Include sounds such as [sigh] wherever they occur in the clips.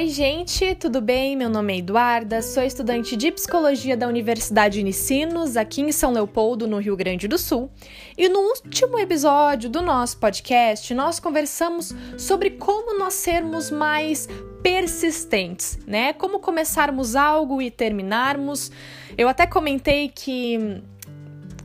Oi, gente, tudo bem? Meu nome é Eduarda, sou estudante de psicologia da Universidade Unicinos, aqui em São Leopoldo, no Rio Grande do Sul. E no último episódio do nosso podcast, nós conversamos sobre como nós sermos mais persistentes, né? Como começarmos algo e terminarmos. Eu até comentei que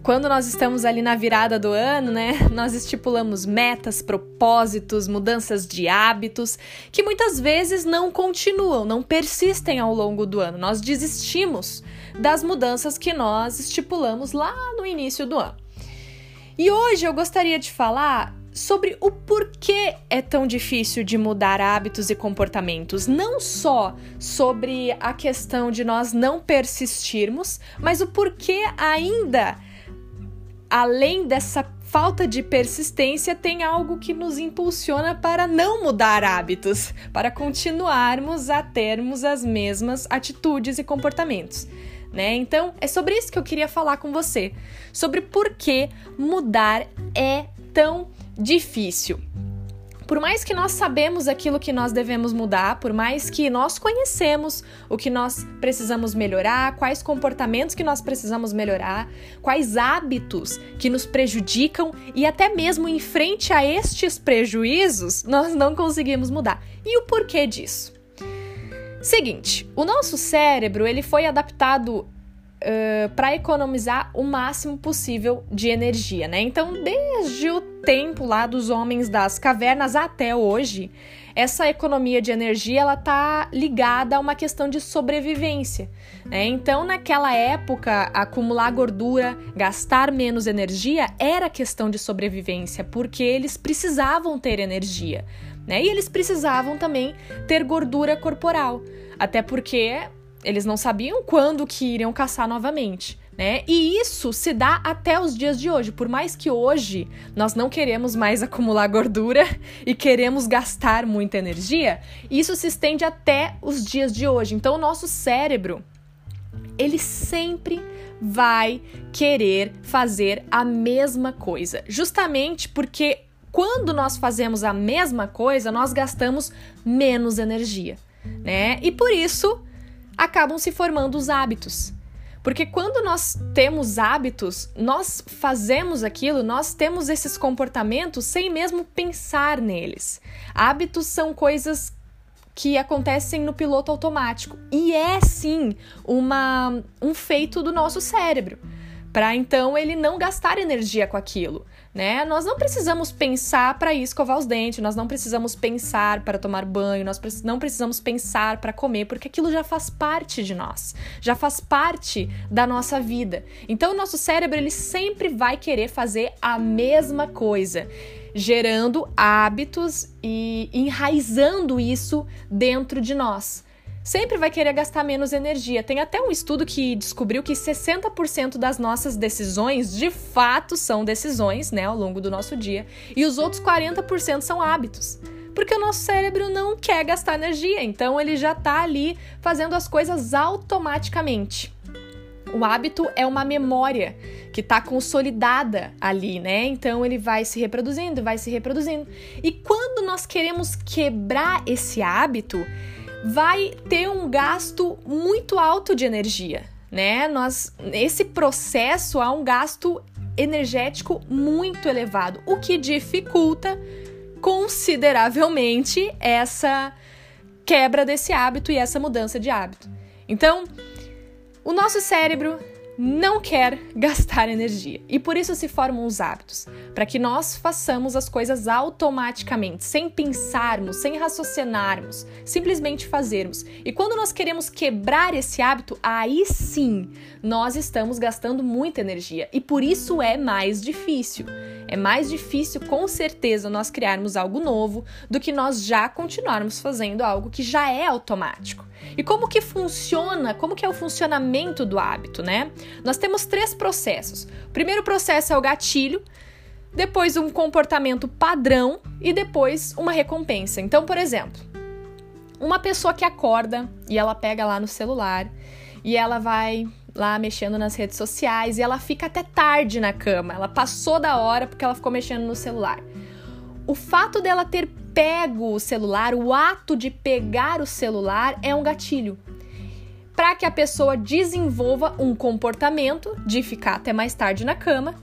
quando nós estamos ali na virada do ano, né, nós estipulamos metas, propósitos, mudanças de hábitos, que muitas vezes não continuam, não persistem ao longo do ano. Nós desistimos das mudanças que nós estipulamos lá no início do ano. E hoje eu gostaria de falar sobre o porquê é tão difícil de mudar hábitos e comportamentos, não só sobre a questão de nós não persistirmos, mas o porquê ainda além dessa falta de persistência, tem algo que nos impulsiona para não mudar hábitos, para continuarmos a termos as mesmas atitudes e comportamentos. Né? Então, é sobre isso que eu queria falar com você, sobre por que mudar é tão difícil. Por mais que nós sabemos aquilo que nós devemos mudar, por mais que nós conhecemos o que nós precisamos melhorar, quais comportamentos que nós precisamos melhorar, quais hábitos que nos prejudicam e até mesmo em frente a estes prejuízos, nós não conseguimos mudar. E o porquê disso? Seguinte, o nosso cérebro ele foi adaptado uh, para economizar o máximo possível de energia, né? Então, desde o tempo lá dos homens das cavernas até hoje, essa economia de energia ela tá ligada a uma questão de sobrevivência. Né? Então, naquela época, acumular gordura, gastar menos energia era questão de sobrevivência, porque eles precisavam ter energia. Né? E eles precisavam também ter gordura corporal, até porque eles não sabiam quando que iriam caçar novamente. Né? E isso se dá até os dias de hoje. Por mais que hoje nós não queremos mais [laughs] acumular gordura e queremos gastar muita energia, isso se estende até os dias de hoje. Então, o nosso cérebro, ele sempre vai querer fazer a mesma coisa, justamente porque quando nós fazemos a mesma coisa, nós gastamos menos energia, né? E por isso acabam se formando os hábitos. Porque quando nós temos hábitos, nós fazemos aquilo, nós temos esses comportamentos sem mesmo pensar neles. Hábitos são coisas que acontecem no piloto automático e é sim uma, um feito do nosso cérebro para então ele não gastar energia com aquilo, né? Nós não precisamos pensar para escovar os dentes, nós não precisamos pensar para tomar banho, nós não precisamos pensar para comer, porque aquilo já faz parte de nós, já faz parte da nossa vida. Então o nosso cérebro ele sempre vai querer fazer a mesma coisa gerando hábitos e enraizando isso dentro de nós sempre vai querer gastar menos energia. Tem até um estudo que descobriu que 60% das nossas decisões de fato são decisões, né, ao longo do nosso dia, e os outros 40% são hábitos. Porque o nosso cérebro não quer gastar energia, então ele já está ali fazendo as coisas automaticamente. O hábito é uma memória que está consolidada ali, né? Então ele vai se reproduzindo, vai se reproduzindo. E quando nós queremos quebrar esse hábito, vai ter um gasto muito alto de energia, né? Nós esse processo há um gasto energético muito elevado, o que dificulta consideravelmente essa quebra desse hábito e essa mudança de hábito. Então, o nosso cérebro não quer gastar energia. E por isso se formam os hábitos, para que nós façamos as coisas automaticamente, sem pensarmos, sem raciocinarmos, simplesmente fazermos. E quando nós queremos quebrar esse hábito, aí sim nós estamos gastando muita energia e por isso é mais difícil. É mais difícil, com certeza, nós criarmos algo novo do que nós já continuarmos fazendo algo que já é automático. E como que funciona, como que é o funcionamento do hábito, né? Nós temos três processos. O primeiro processo é o gatilho, depois um comportamento padrão e depois uma recompensa. Então, por exemplo, uma pessoa que acorda e ela pega lá no celular e ela vai lá mexendo nas redes sociais e ela fica até tarde na cama. Ela passou da hora porque ela ficou mexendo no celular. O fato dela ter pego o celular, o ato de pegar o celular é um gatilho. Para que a pessoa desenvolva um comportamento de ficar até mais tarde na cama,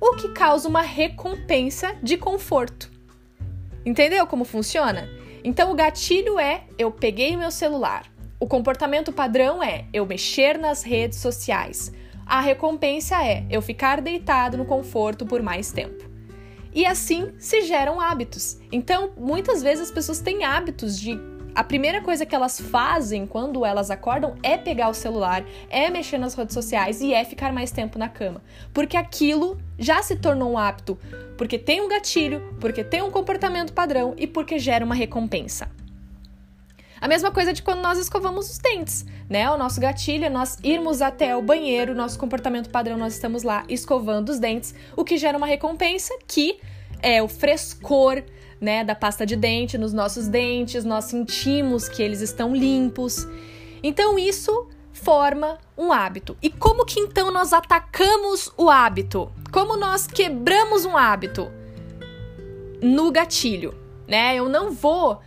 o que causa uma recompensa de conforto. Entendeu como funciona? Então o gatilho é eu peguei meu celular. O comportamento padrão é eu mexer nas redes sociais. A recompensa é eu ficar deitado no conforto por mais tempo. E assim se geram hábitos. Então, muitas vezes as pessoas têm hábitos de a primeira coisa que elas fazem quando elas acordam é pegar o celular, é mexer nas redes sociais e é ficar mais tempo na cama. Porque aquilo já se tornou um hábito, porque tem um gatilho, porque tem um comportamento padrão e porque gera uma recompensa. A mesma coisa de quando nós escovamos os dentes, né? O nosso gatilho é nós irmos até o banheiro, nosso comportamento padrão, nós estamos lá escovando os dentes, o que gera uma recompensa que é o frescor, né, da pasta de dente nos nossos dentes, nós sentimos que eles estão limpos. Então isso forma um hábito. E como que então nós atacamos o hábito? Como nós quebramos um hábito? No gatilho, né? Eu não vou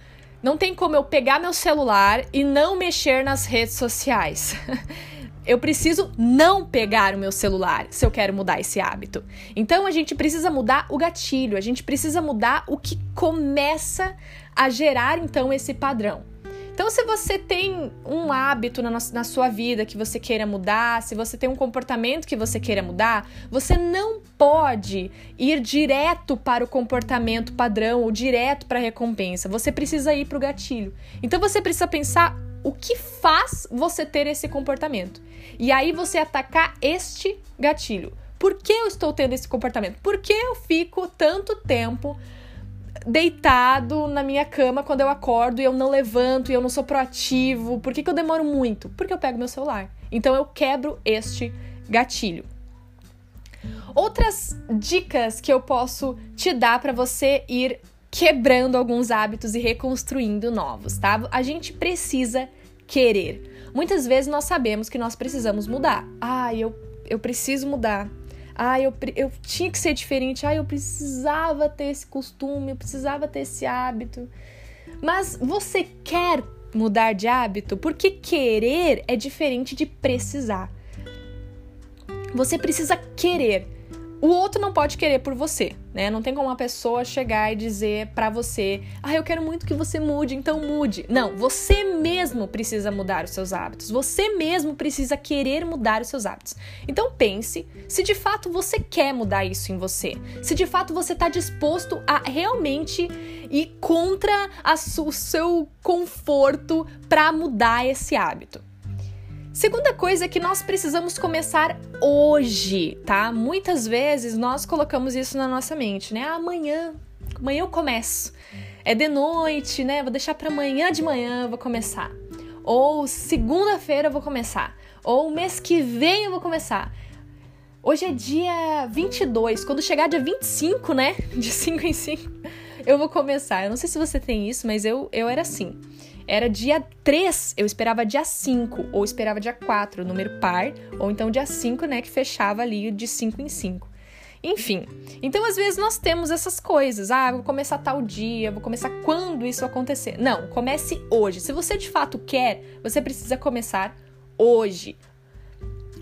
não tem como eu pegar meu celular e não mexer nas redes sociais. [laughs] eu preciso não pegar o meu celular se eu quero mudar esse hábito. Então a gente precisa mudar o gatilho, a gente precisa mudar o que começa a gerar então esse padrão. Então, se você tem um hábito na, na, sua vida que você queira mudar, se você tem um comportamento que você queira mudar, você não pode ir direto para o comportamento padrão ou direto para a recompensa. Você precisa ir para o gatilho. Então, você precisa pensar o que faz você ter esse comportamento. E aí você atacar este gatilho. Por que eu estou tendo esse comportamento? Por que eu fico tanto tempo deitado na minha cama quando eu acordo e eu não levanto e eu não sou proativo? Por que, que eu demoro muito? Porque eu pego meu celular. Então eu quebro este gatilho. Outras dicas que eu posso te dar para você ir quebrando alguns hábitos e reconstruindo novos, tá? A gente precisa querer. Muitas vezes nós sabemos que nós precisamos mudar. Ah, eu, eu preciso mudar. Ah, eu, eu tinha que ser diferente. Ah, eu precisava ter esse costume, eu precisava ter esse hábito. Mas você quer mudar de hábito? Porque querer é diferente de precisar. Você precisa querer. O outro não pode querer por você, né? Não tem como uma pessoa chegar e dizer para você: "Ah, eu quero muito que você mude, então mude". Não, você mesmo precisa mudar os seus hábitos. Você mesmo precisa querer mudar os seus hábitos. Então pense se de fato você quer mudar isso em você. Se de fato você está disposto a realmente ir contra o seu conforto para mudar esse hábito. Segunda coisa é que nós precisamos começar hoje, tá? Muitas vezes nós colocamos isso na nossa mente, né? Amanhã, amanhã eu começo. É de noite, né? Vou deixar para amanhã de manhã vou começar. Ou segunda-feira eu vou começar. Ou mês que vem eu vou começar. Hoje é dia 22, quando chegar dia 25, né? [laughs] De 5 em 5, eu vou começar. Eu não sei se você tem isso, mas eu, eu era assim era dia 3, eu esperava dia 5, ou esperava dia 4, número par, ou então dia 5, né, que fechava ali de 5 em 5. Enfim, então às vezes nós temos essas coisas. Ah, vou começar tal dia, vou começar quando isso acontecer. Não, comece hoje. Se você de fato quer, você precisa começar hoje.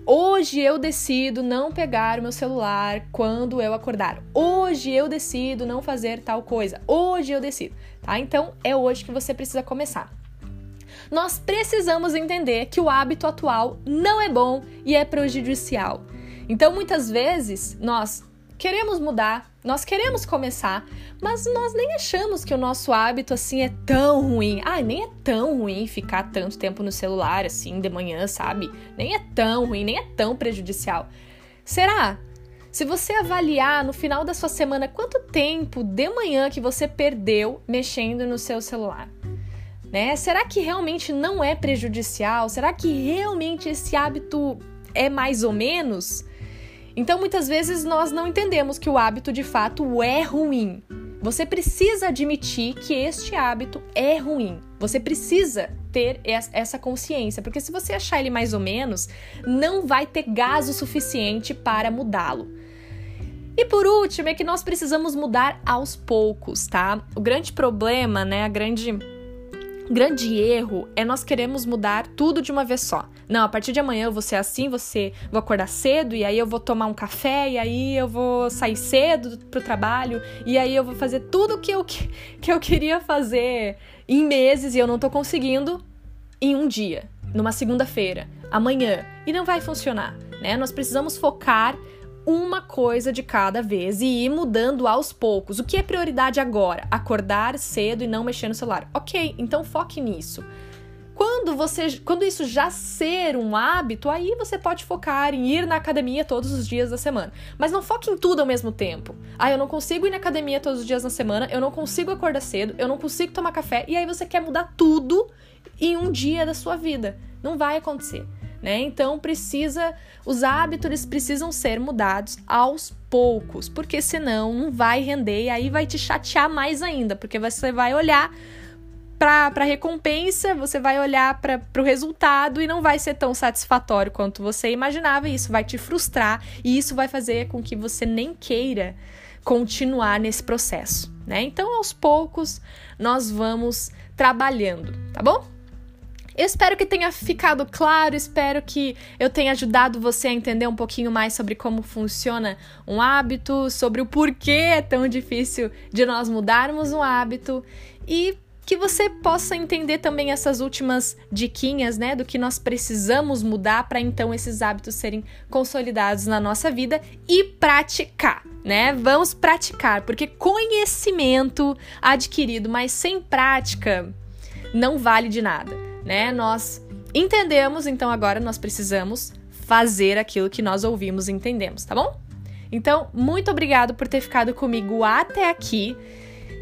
Hoje eu decido não pegar o meu celular quando eu acordar. Hoje eu decido não fazer tal coisa. Hoje eu decido, tá? Então é hoje que você precisa começar. Nós precisamos entender que o hábito atual não é bom e é prejudicial. Então muitas vezes nós queremos mudar, nós queremos começar, mas nós nem achamos que o nosso hábito assim é tão ruim. Ah, nem é tão ruim ficar tanto tempo no celular assim de manhã, sabe? Nem é tão ruim, nem é tão prejudicial. Será? Se você avaliar no final da sua semana quanto tempo de manhã que você perdeu mexendo no seu celular, né? Será que realmente não é prejudicial? Será que realmente esse hábito é mais ou menos? Então, muitas vezes nós não entendemos que o hábito de fato é ruim. Você precisa admitir que este hábito é ruim. Você precisa ter essa consciência, porque se você achar ele mais ou menos, não vai ter gás o suficiente para mudá-lo. E por último, é que nós precisamos mudar aos poucos, tá? O grande problema, né, a grande grande erro é nós queremos mudar tudo de uma vez só. Não, a partir de amanhã eu vou ser assim, você vou acordar cedo e aí eu vou tomar um café e aí eu vou sair cedo pro trabalho e aí eu vou fazer tudo que eu que eu queria fazer em meses e eu não tô conseguindo em um dia, numa segunda-feira, amanhã, e não vai funcionar, né? Nós precisamos focar uma coisa de cada vez e ir mudando aos poucos. O que é prioridade agora? Acordar cedo e não mexer no celular. Ok, então foque nisso. Quando você, quando isso já ser um hábito, aí você pode focar em ir na academia todos os dias da semana. Mas não foque em tudo ao mesmo tempo. Ah, eu não consigo ir na academia todos os dias na semana, eu não consigo acordar cedo, eu não consigo tomar café, e aí você quer mudar tudo em um dia da sua vida. Não vai acontecer né? Então precisa, os hábitos precisam ser mudados aos poucos, porque senão não vai render e aí vai te chatear mais ainda, porque você vai olhar para a recompensa, você vai olhar para o resultado e não vai ser tão satisfatório quanto você imaginava, e isso vai te frustrar e isso vai fazer com que você nem queira continuar nesse processo, né? Então, aos poucos, nós vamos trabalhando, tá bom? Eu espero que tenha ficado claro, espero que eu tenha ajudado você a entender um pouquinho mais sobre como funciona um hábito, sobre o porquê é tão difícil de nós mudarmos um hábito e que você possa entender também essas últimas diquinhas, né, do que nós precisamos mudar para então esses hábitos serem consolidados na nossa vida e praticar, né? Vamos praticar, porque conhecimento adquirido, mas sem prática, não vale de nada né? Nós entendemos, então agora nós precisamos fazer aquilo que nós ouvimos e entendemos, tá bom? Então, muito obrigado por ter ficado comigo até aqui.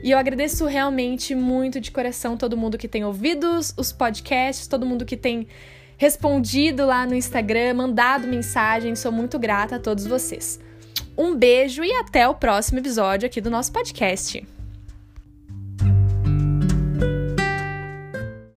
E eu agradeço realmente muito de coração todo mundo que tem ouvido os podcasts, todo mundo que tem respondido lá no Instagram, mandado mensagem. Sou muito grata a todos vocês. Um beijo e até o próximo episódio aqui do nosso podcast.